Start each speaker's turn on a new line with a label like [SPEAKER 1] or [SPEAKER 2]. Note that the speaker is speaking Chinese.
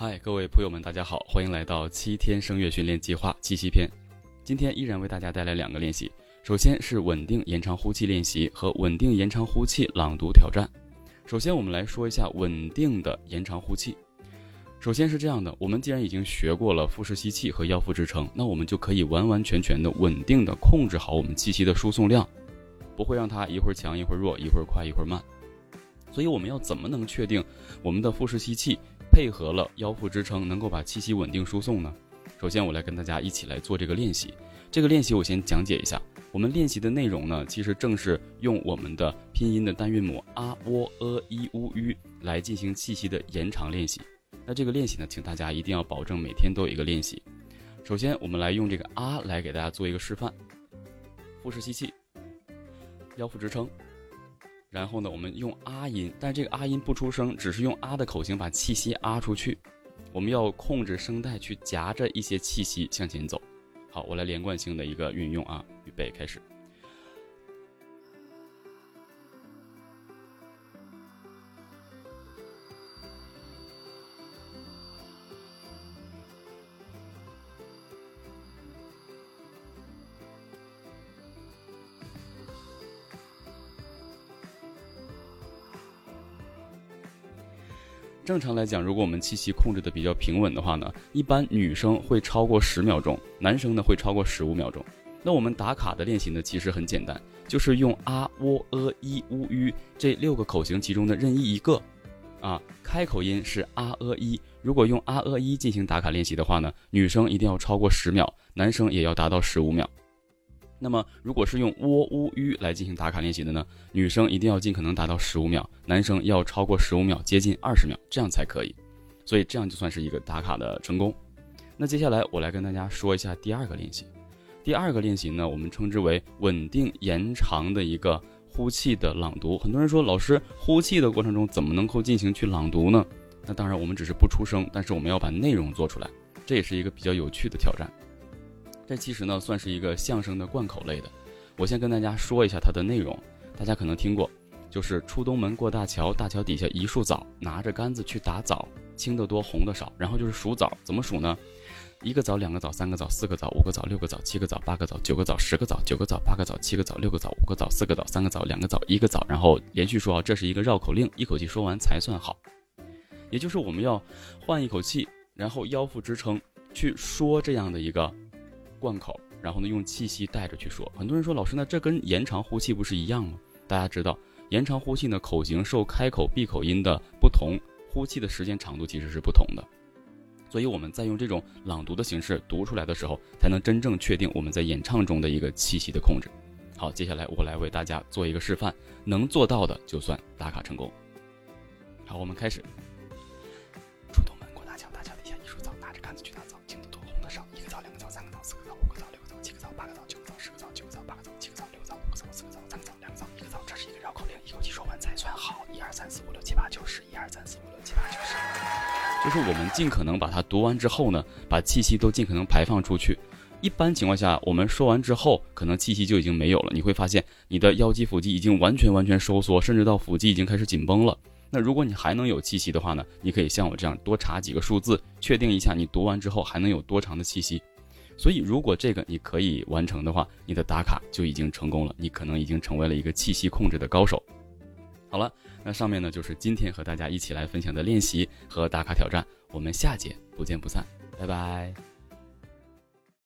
[SPEAKER 1] 嗨，各位朋友们，大家好，欢迎来到七天声乐训练计划七夕篇。今天依然为大家带来两个练习，首先是稳定延长呼气练习和稳定延长呼气朗读挑战。首先，我们来说一下稳定的延长呼气。首先是这样的，我们既然已经学过了腹式吸气和腰腹支撑，那我们就可以完完全全的稳定的控制好我们气息的输送量，不会让它一会儿强一会儿弱，一会儿快一会儿慢。所以我们要怎么能确定我们的腹式吸气？配合了腰腹支撑，能够把气息稳定输送呢。首先，我来跟大家一起来做这个练习。这个练习我先讲解一下。我们练习的内容呢，其实正是用我们的拼音的单韵母啊、喔、呃、一、乌、吁来进行气息的延长练习。那这个练习呢，请大家一定要保证每天都有一个练习。首先，我们来用这个啊来给大家做一个示范。腹式吸气，腰腹支撑。然后呢，我们用啊音，但这个啊音不出声，只是用啊的口型把气息啊出去。我们要控制声带去夹着一些气息向前走。好，我来连贯性的一个运用啊，预备开始。正常来讲，如果我们气息控制的比较平稳的话呢，一般女生会超过十秒钟，男生呢会超过十五秒钟。那我们打卡的练习呢，其实很简单，就是用啊、喔、呃、一、乌、吁这六个口型其中的任意一个，啊，开口音是啊、呃、一。如果用啊、呃、一进行打卡练习的话呢，女生一定要超过十秒，男生也要达到十五秒。那么，如果是用喔乌吁来进行打卡练习的呢？女生一定要尽可能达到十五秒，男生要超过十五秒，接近二十秒，这样才可以。所以这样就算是一个打卡的成功。那接下来我来跟大家说一下第二个练习。第二个练习呢，我们称之为稳定延长的一个呼气的朗读。很多人说，老师呼气的过程中怎么能够进行去朗读呢？那当然，我们只是不出声，但是我们要把内容做出来，这也是一个比较有趣的挑战。这其实呢，算是一个相声的贯口类的。我先跟大家说一下它的内容，大家可能听过，就是出东门过大桥，大桥底下一树枣，拿着杆子去打枣，青的多，红的少。然后就是数枣，怎么数呢？一个枣，两个枣，三个枣，四个枣，五个枣，六个枣，七个枣，八个枣，九个枣，十个枣，九个枣，八个枣，七个枣，六个枣，五个枣，四个枣，三个枣，两个枣，一个枣。然后连续说啊，这是一个绕口令，一口气说完才算好。也就是我们要换一口气，然后腰腹支撑去说这样的一个。贯口，然后呢，用气息带着去说。很多人说，老师，那这跟延长呼气不是一样吗？大家知道，延长呼气呢，口型受开口闭口音的不同，呼气的时间长度其实是不同的。所以我们在用这种朗读的形式读出来的时候，才能真正确定我们在演唱中的一个气息的控制。好，接下来我来为大家做一个示范，能做到的就算打卡成功。好，我们开始。才算好，一二三四五六七八九十，一二三四五六七八九十就是我们尽可能把它读完之后呢，把气息都尽可能排放出去。一般情况下，我们说完之后，可能气息就已经没有了。你会发现你的腰肌、腹肌已经完全完全收缩，甚至到腹肌已经开始紧绷了。那如果你还能有气息的话呢，你可以像我这样多查几个数字，确定一下你读完之后还能有多长的气息。所以，如果这个你可以完成的话，你的打卡就已经成功了，你可能已经成为了一个气息控制的高手。好了，那上面呢就是今天和大家一起来分享的练习和打卡挑战，我们下节不见不散，拜拜。